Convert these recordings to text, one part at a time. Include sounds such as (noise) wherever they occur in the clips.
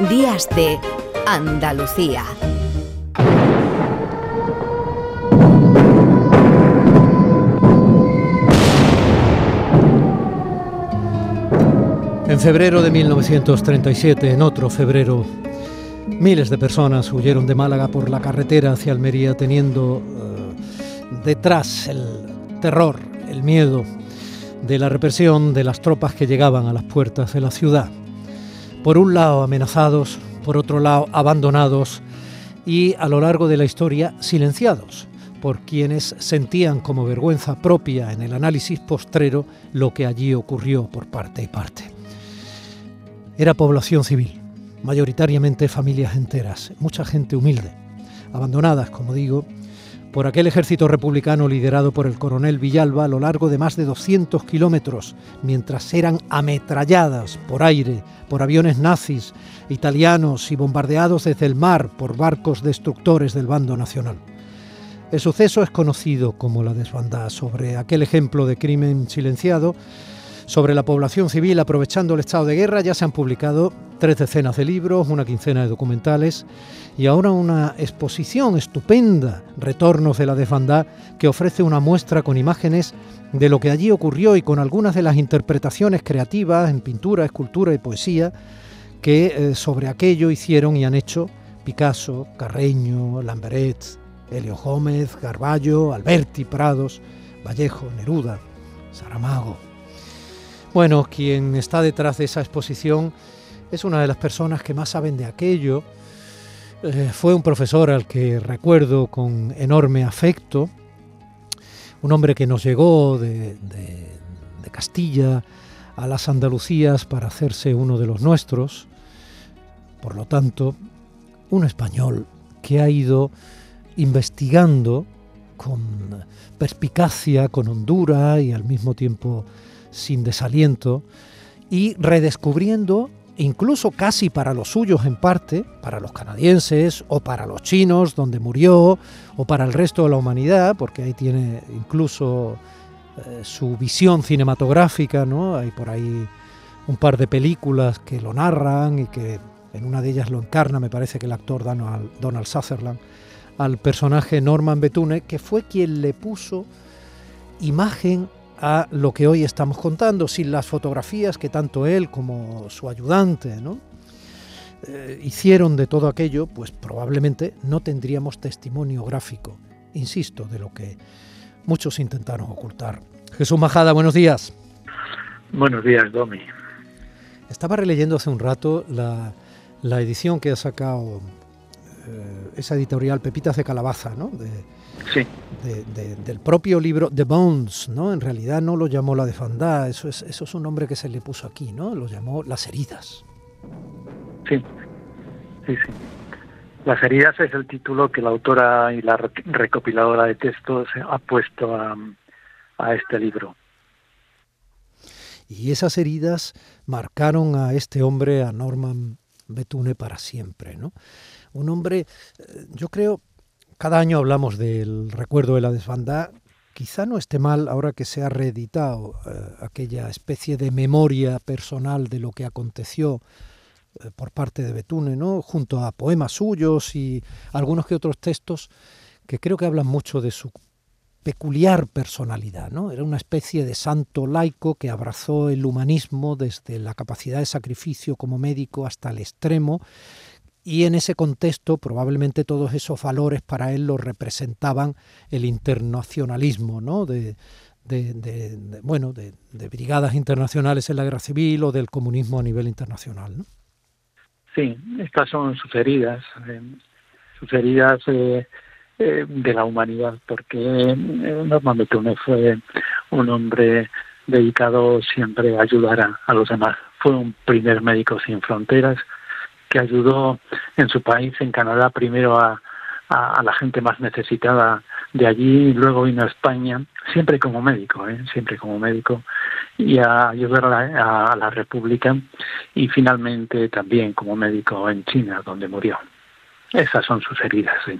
Días de Andalucía. En febrero de 1937, en otro febrero, miles de personas huyeron de Málaga por la carretera hacia Almería teniendo eh, detrás el terror, el miedo de la represión de las tropas que llegaban a las puertas de la ciudad. Por un lado amenazados, por otro lado abandonados y a lo largo de la historia silenciados por quienes sentían como vergüenza propia en el análisis postrero lo que allí ocurrió por parte y parte. Era población civil, mayoritariamente familias enteras, mucha gente humilde, abandonadas, como digo, por aquel ejército republicano liderado por el coronel Villalba a lo largo de más de 200 kilómetros, mientras eran ametralladas por aire, por aviones nazis, italianos y bombardeados desde el mar por barcos destructores del bando nacional. El suceso es conocido como la desbandada sobre aquel ejemplo de crimen silenciado sobre la población civil aprovechando el estado de guerra ya se han publicado tres decenas de libros, una quincena de documentales y ahora una exposición estupenda, Retornos de la Desbandá, que ofrece una muestra con imágenes de lo que allí ocurrió y con algunas de las interpretaciones creativas en pintura, escultura y poesía que eh, sobre aquello hicieron y han hecho Picasso, Carreño, Lamberet, Helio Gómez, Garballo, Alberti, Prados, Vallejo, Neruda, Saramago. Bueno, quien está detrás de esa exposición es una de las personas que más saben de aquello. Eh, fue un profesor al que recuerdo con enorme afecto, un hombre que nos llegó de, de Castilla a las Andalucías para hacerse uno de los nuestros, por lo tanto, un español que ha ido investigando con perspicacia, con hondura y al mismo tiempo sin desaliento y redescubriendo, incluso casi para los suyos en parte, para los canadienses o para los chinos donde murió, o para el resto de la humanidad, porque ahí tiene incluso eh, su visión cinematográfica, ¿no? Hay por ahí un par de películas que lo narran y que en una de ellas lo encarna, me parece que el actor Donald, Donald Sutherland, al personaje Norman Betune, que fue quien le puso imagen a lo que hoy estamos contando, sin las fotografías que tanto él como su ayudante ¿no? Eh, hicieron de todo aquello, pues probablemente no tendríamos testimonio gráfico, insisto, de lo que muchos intentaron ocultar. Jesús Majada, buenos días. Buenos días, Domi. Estaba releyendo hace un rato la, la edición que ha sacado esa editorial Pepitas de Calabaza, ¿no? De, sí. del propio libro The Bones, ¿no? En realidad no lo llamó la defandá, eso es, eso es un nombre que se le puso aquí, ¿no? Lo llamó Las heridas. Sí, sí, sí. Las heridas es el título que la autora y la recopiladora de textos ha puesto a, a este libro. Y esas heridas marcaron a este hombre, a Norman Betune, para siempre, ¿no? Un hombre, eh, yo creo, cada año hablamos del recuerdo de la desbandada. Quizá no esté mal ahora que se ha reeditado eh, aquella especie de memoria personal de lo que aconteció eh, por parte de Betune, ¿no? junto a poemas suyos y algunos que otros textos que creo que hablan mucho de su peculiar personalidad, ¿no? Era una especie de santo laico que abrazó el humanismo desde la capacidad de sacrificio como médico hasta el extremo y en ese contexto probablemente todos esos valores para él lo representaban el internacionalismo, ¿no? De, bueno, de, brigadas internacionales en la guerra civil o del comunismo a nivel internacional. Sí, estas son sus heridas, eh, sus heridas eh, eh, de la humanidad, porque Norman Betune fue un hombre dedicado siempre a ayudar a los demás. Fue un primer médico sin fronteras, que ayudó en su país, en Canadá, primero a, a, la gente más necesitada de allí, y luego vino a España, siempre como médico, ¿eh? siempre como médico, y a ayudar a la, a la República, y finalmente también como médico en China, donde murió. Esas son sus heridas. ¿sí?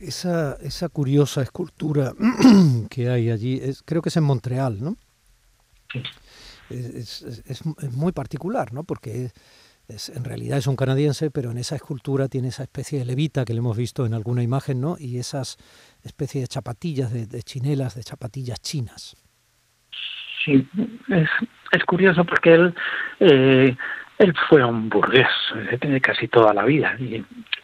esa, esa curiosa escultura (clears throat) que hay allí, es, creo que es en Montreal, ¿no? Sí. Es, es, es, muy particular, ¿no? Porque en realidad es un canadiense, pero en esa escultura tiene esa especie de levita que le hemos visto en alguna imagen, ¿no? Y esas especies de chapatillas, de, chinelas, de chapatillas chinas. Sí, es, es curioso porque él eh, él fue un burgués tiene casi toda la vida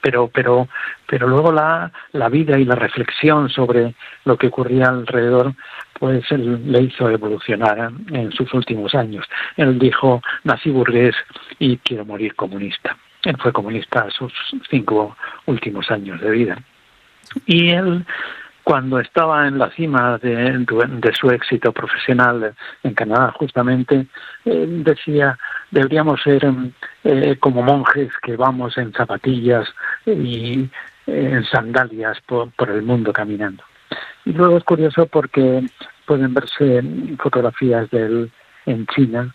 pero pero pero luego la, la vida y la reflexión sobre lo que ocurría alrededor pues él le hizo evolucionar en sus últimos años. Él dijo nací burgués y quiero morir comunista él fue comunista a sus cinco últimos años de vida. Y él cuando estaba en la cima de, su éxito profesional en Canadá, justamente, decía, deberíamos ser eh, como monjes que vamos en zapatillas y en sandalias por, el mundo caminando. Y luego es curioso porque pueden verse fotografías de él en China,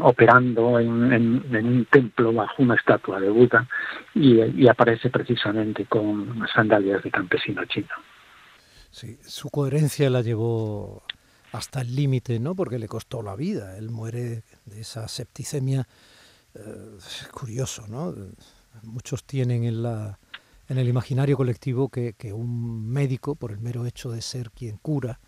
operando en, un templo bajo una estatua de Buda y aparece precisamente con sandalias de campesino chino. Sí, su coherencia la llevó hasta el límite, ¿no? Porque le costó la vida. Él muere de esa septicemia. Eh, curioso, ¿no? Muchos tienen en, la, en el imaginario colectivo que, que, un médico, por el mero hecho de ser quien cura,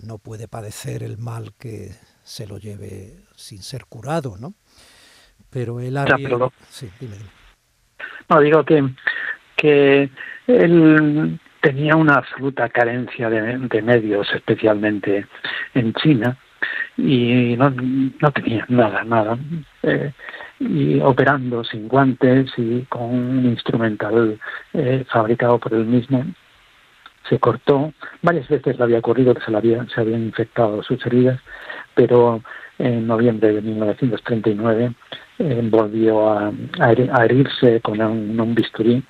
no puede padecer el mal que se lo lleve sin ser curado, ¿no? Pero él ha... Sí, dime, No, digo que, que él tenía una absoluta carencia de, medios, especialmente en China, y no, no tenía nada, nada. Eh, y operando sin guantes y con un instrumental eh, fabricado por él mismo, se cortó. Varias veces le había ocurrido que se, le había, se habían infectado sus heridas, pero en noviembre de 1939 eh, volvió a, herirse con un, un bisturí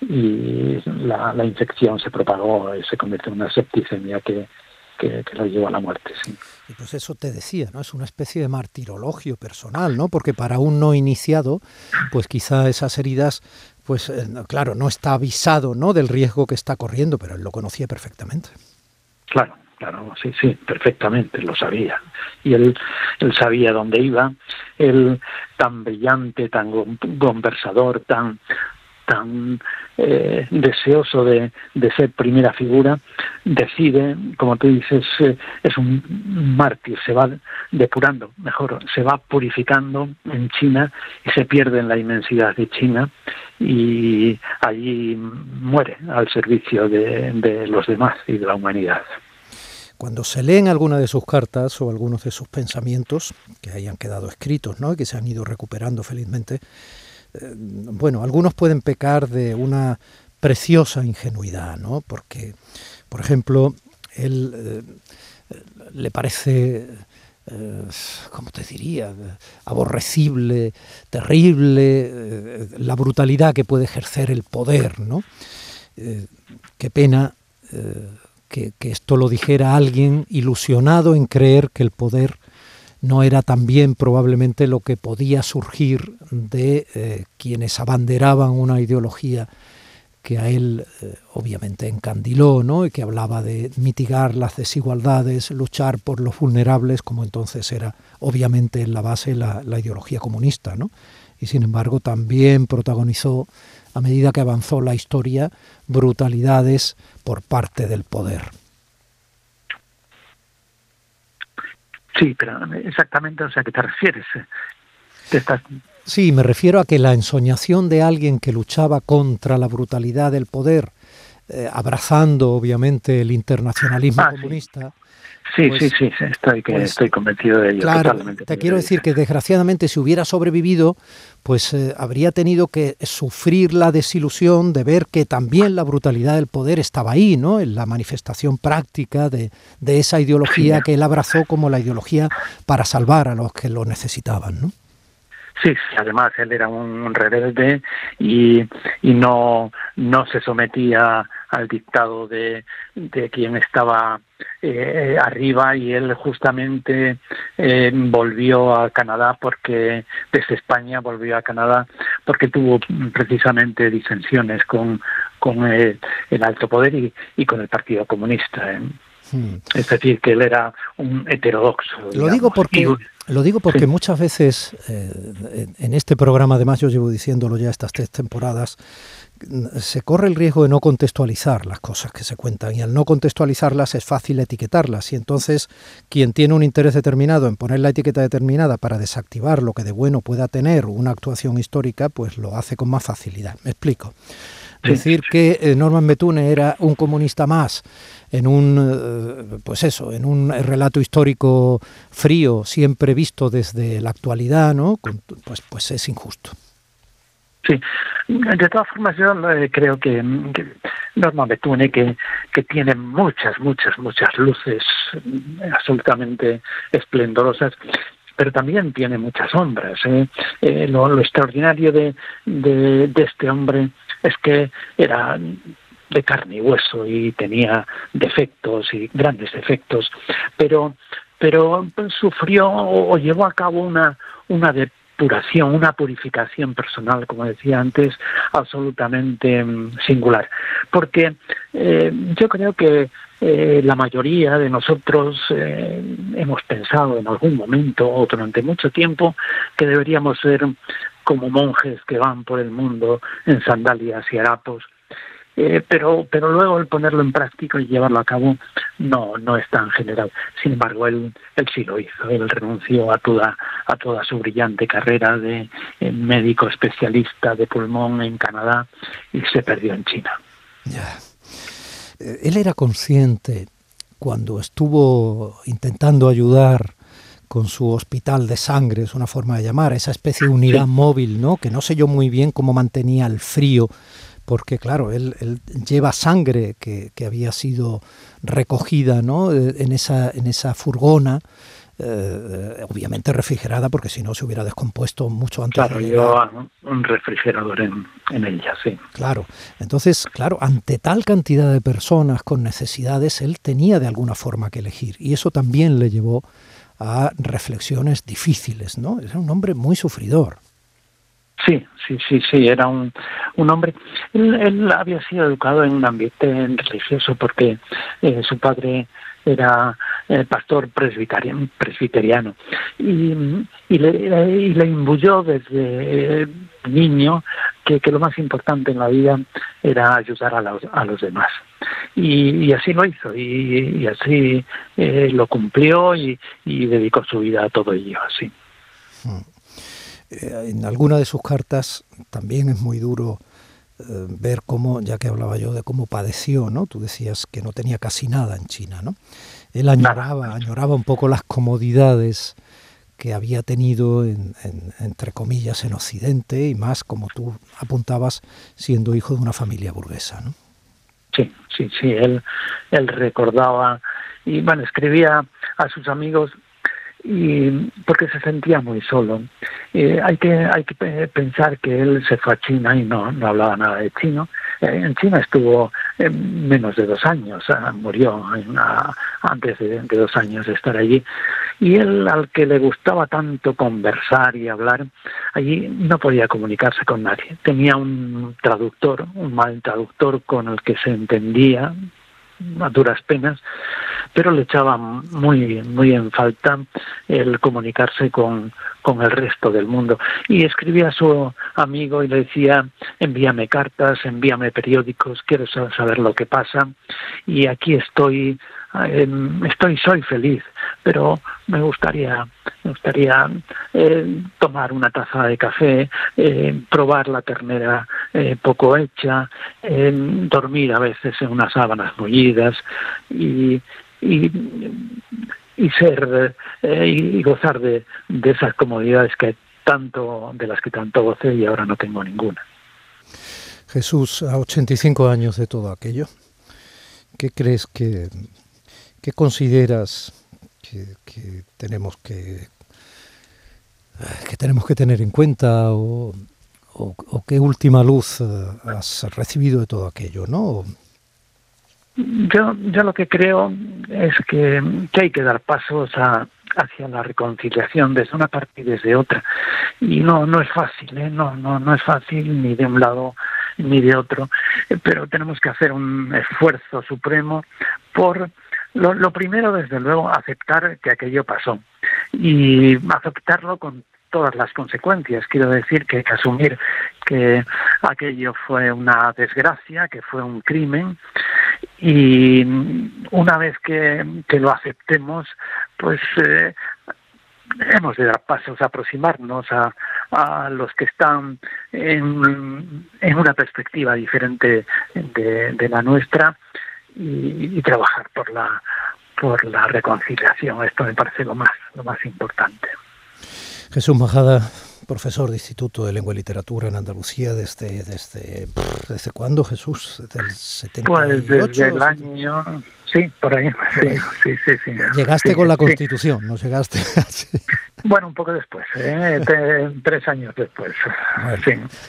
y la, la infección se propagó y se convirtió en una septicemia que, que, lo llevó a la muerte. Sí. Y pues eso te decía, ¿no? Es una especie de martirologio personal, ¿no? Porque para un no iniciado, pues quizá esas heridas, pues eh, claro, no está avisado, ¿no? Del riesgo que está corriendo, pero él lo conocía perfectamente. Claro, claro, sí, sí, perfectamente, lo sabía. Y él, él sabía dónde iba, él tan brillante, tan conversador, tan tan eh, deseoso de, ser primera figura, decide, como tú dices, eh, es un mártir, se va depurando, mejor, se va purificando en China y se pierde en la inmensidad de China y allí muere al servicio de, de los demás y de la humanidad. Cuando se leen alguna de sus cartas o algunos de sus pensamientos, que hayan quedado escritos ¿no? y que se han ido recuperando felizmente, eh, bueno, algunos pueden pecar de una preciosa ingenuidad, ¿no? Porque, por ejemplo, él eh, le parece, eh, ¿cómo te diría?, aborrecible, terrible, la brutalidad que puede ejercer el poder, ¿no? qué pena que, que, esto lo dijera alguien ilusionado en creer que el poder no era también probablemente lo que podía surgir de eh, quienes abanderaban una ideología que a él eh, obviamente encandiló, ¿no? y que hablaba de mitigar las desigualdades, luchar por los vulnerables, como entonces era obviamente en la base la, la ideología comunista, ¿no? y sin embargo también protagonizó, a medida que avanzó la historia, brutalidades por parte del poder. Sí, pero exactamente, o sea, ¿a qué te refieres? Sí, me refiero a que la ensoñación de alguien que luchaba contra la brutalidad del poder, eh, abrazando obviamente el internacionalismo ah, comunista, Sí, pues, sí, sí, estoy, pues, estoy convencido de ello. Claro, te quiero decir que desgraciadamente si hubiera sobrevivido, pues eh, habría tenido que sufrir la desilusión de ver que también la brutalidad del poder estaba ahí, ¿no? En la manifestación práctica de, de esa ideología que él abrazó como la ideología para salvar a los que lo necesitaban, ¿no? Sí, además él era un rebelde y, y no, no se sometía al dictado de, de quien estaba eh, arriba y él justamente eh, volvió a Canadá porque desde España volvió a Canadá porque tuvo precisamente disensiones con, con el, alto poder y, y, con el Partido Comunista. ¿eh? Hmm. Es decir, que él era un heterodoxo. Lo digo porque, lo digo porque muchas veces eh, en este programa, además yo llevo diciéndolo ya estas tres temporadas, se corre el riesgo de no contextualizar las cosas que se cuentan y al no contextualizarlas es fácil etiquetarlas y entonces quien tiene un interés determinado en poner la etiqueta determinada para desactivar lo que de bueno pueda tener una actuación histórica, pues lo hace con más facilidad. Me explico. Decir que eh, Norman Betune era un comunista más en un, eh, pues eso, en un relato histórico frío, siempre visto desde la actualidad, ¿no? Pues, pues es injusto. Sí, de todas formas yo eh, creo que, Norman Betune, que, que tiene muchas, muchas, muchas luces absolutamente esplendorosas, pero también tiene muchas sombras. lo, extraordinario de, de, de, este hombre es que era de carne y hueso y tenía defectos y grandes defectos, pero pero sufrió o llevó a cabo una una depuración, una purificación personal, como decía antes, absolutamente mm, singular. Porque eh, yo creo que eh, la mayoría de nosotros eh, hemos pensado en algún momento o durante mucho tiempo que deberíamos ser como monjes que van por el mundo en sandalias y harapos. Eh, pero, pero luego el ponerlo en práctica y llevarlo a cabo no, no es tan general. Sin embargo, él, él sí lo hizo. Él renunció a toda, a toda su brillante carrera de eh, médico especialista de pulmón en Canadá y se perdió en China. Ya. Eh, él era consciente cuando estuvo intentando ayudar con su hospital de sangre, es una forma de llamar, esa especie de unidad móvil, ¿no? Que no sé yo muy bien cómo mantenía el frío, porque claro, él, lleva sangre que, había sido recogida, ¿no? Eh, en esa, en esa furgona, eh, obviamente refrigerada, porque si no se hubiera descompuesto mucho antes. Claro, llevaba un refrigerador en, en ella, sí. Claro, entonces, claro, ante tal cantidad de personas con necesidades, él tenía de alguna forma que elegir, y eso también le llevó a reflexiones difíciles, ¿no? Era un hombre muy sufridor. Sí, sí, sí, sí, era un, un hombre. Él, había sido educado en un ambiente religioso porque eh, su padre era el pastor presbiteriano, y, y, le, y le imbuyó desde niño que, que, lo más importante en la vida era ayudar a los, a los demás. Y, y así lo hizo, y, y así eh, lo cumplió y, y, dedicó su vida a todo ello, así. Hmm. Eh, en alguna de sus cartas también es muy duro eh, ver cómo, ya que hablaba yo de cómo padeció, ¿no? Tú decías que no tenía casi nada en China, ¿no? Él añoraba, añoraba un poco las comodidades que había tenido, entre comillas, en Occidente y más, como tú apuntabas, siendo hijo de una familia burguesa, ¿no? Sí, sí, sí, él, él recordaba y, bueno, escribía a sus amigos y porque se sentía muy solo. Eh, hay que hay que pensar que él se fue a China y no no hablaba nada de chino. Eh, en China estuvo eh, menos de dos años, murió antes de, de, dos años de estar allí. Y él, al que le gustaba tanto conversar y hablar, allí no podía comunicarse con nadie. Tenía un traductor, un mal traductor con el que se entendía a duras penas, pero le echaba muy, muy en falta el comunicarse con, con el resto del mundo. Y escribía a su amigo y le decía, envíame cartas, envíame periódicos, quiero saber lo que pasa, y aquí estoy estoy soy feliz pero me gustaría me gustaría eh, tomar una taza de café eh, probar la ternera eh, poco hecha dormir a veces en unas sábanas mullidas y y, ser y gozar de, de esas comodidades que tanto de las que tanto gocé y ahora no tengo ninguna. Jesús a 85 años de todo aquello ¿qué crees que ¿Qué consideras que, tenemos que, que tenemos que tener en cuenta o, qué última luz eh, has recibido de todo aquello, no? Yo, yo lo que creo es que, hay que dar pasos hacia la reconciliación desde una parte y desde otra y no no es fácil ¿eh? no no no es fácil ni de un lado ni de otro pero tenemos que hacer un esfuerzo supremo por lo, primero, desde luego, aceptar que aquello pasó y aceptarlo con todas las consecuencias. Quiero decir que hay que asumir que aquello fue una desgracia, que fue un crimen y una vez que, lo aceptemos, pues eh, hemos de dar pasos, aproximarnos a, a los que están en, en una perspectiva diferente de la nuestra y, trabajar por la por la reconciliación. Esto me parece lo más lo más importante. Jesús Majada, profesor de Instituto de Lengua y Literatura en Andalucía desde desde desde cuándo Jesús desde el 78 pues desde el año sí por ahí sí. sí sí, llegaste con la Constitución no llegaste (laughs) bueno un poco después ¿eh? tres años después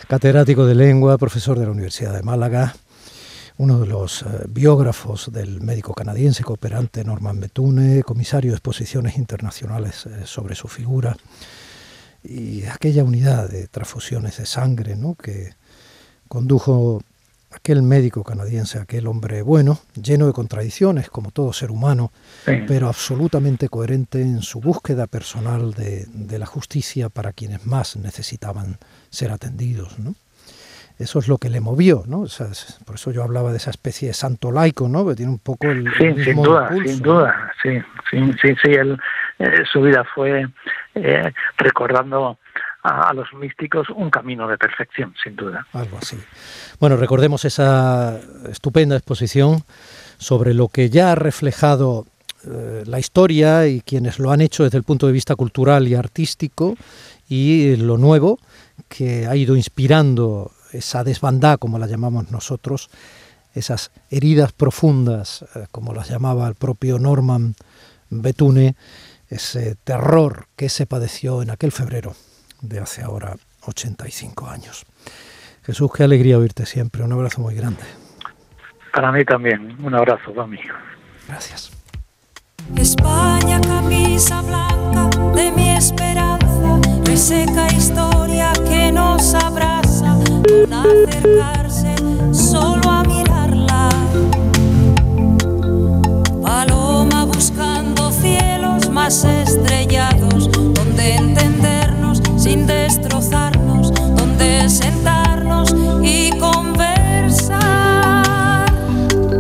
catedrático de lengua profesor de la Universidad de Málaga uno de los eh, biógrafos del médico canadiense cooperante Norman Betune, comisario de exposiciones internacionales eh, sobre su figura, y aquella unidad de transfusiones de sangre ¿no? que condujo aquel médico canadiense, aquel hombre bueno, lleno de contradicciones como todo ser humano, pero absolutamente coherente en su búsqueda personal de, de, la justicia para quienes más necesitaban ser atendidos. ¿no? Eso es lo que le movió, ¿no? por eso yo hablaba de esa especie de santo laico, ¿no? Que tiene un poco el, sí, sin duda, sin duda, sí, sí, sí, sí eh, su vida fue eh, recordando a, los místicos un camino de perfección, sin duda. Algo así. Bueno, recordemos esa estupenda exposición sobre lo que ya ha reflejado eh, la historia y quienes lo han hecho desde el punto de vista cultural y artístico y lo nuevo que ha ido inspirando esa desbandada, como la llamamos nosotros, esas heridas profundas, eh, como las llamaba el propio Norman Betune, ese terror que se padeció en aquel febrero de hace ahora 85 años. Jesús, qué alegría oírte siempre. Un abrazo muy grande. Para mí también. Un abrazo, para mí. Gracias. España, camisa blanca de mi esperanza, reseca historia que nos abraza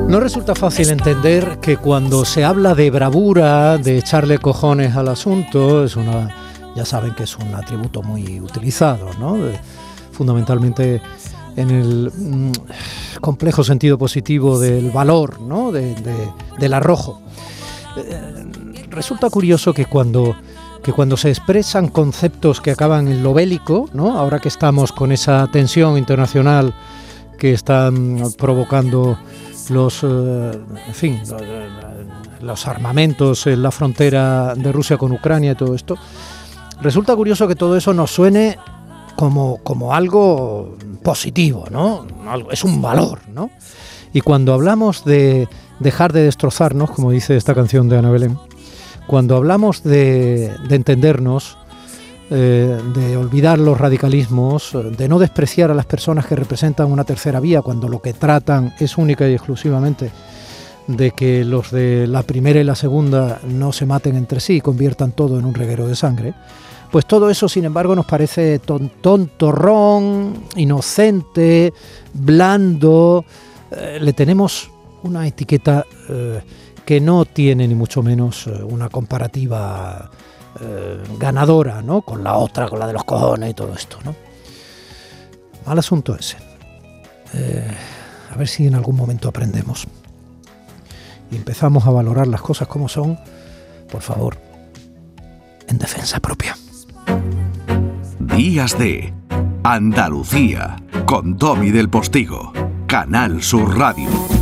No resulta fácil entender que cuando se habla de bravura, de echarle cojones al asunto, es una, ya saben que es un atributo muy utilizado, ¿no? Fundamentalmente en el mm, complejo sentido positivo del valor, ¿no? del arrojo. Eh, resulta curioso que cuando, que cuando se expresan conceptos que acaban en lo bélico, ¿no? ahora que estamos con esa tensión internacional que están provocando los, eh, en fin, los armamentos en la frontera de Rusia con Ucrania y todo esto, resulta curioso que todo eso nos suene como, como algo positivo, ¿no? es un valor, ¿no? Y cuando hablamos de dejar de destrozarnos, como dice esta canción de Ana Belén, cuando hablamos de, entendernos, eh, de olvidar los radicalismos, de no despreciar a las personas que representan una tercera vía, cuando lo que tratan es única y exclusivamente de que los de la primera y la segunda no se maten entre sí y conviertan todo en un reguero de sangre, pues todo eso, sin embargo, nos parece tontorrón, inocente, blando. Eh, le tenemos una etiqueta eh, que no tiene ni mucho menos eh, una comparativa ganadora, ¿no? Con la otra, con la de los cojones y todo esto, ¿no? Mal asunto ese. a ver si en algún momento aprendemos y empezamos a valorar las cosas como son, por favor, en defensa propia. Días de Andalucía con Tommy del Postigo, Canal Sur Radio.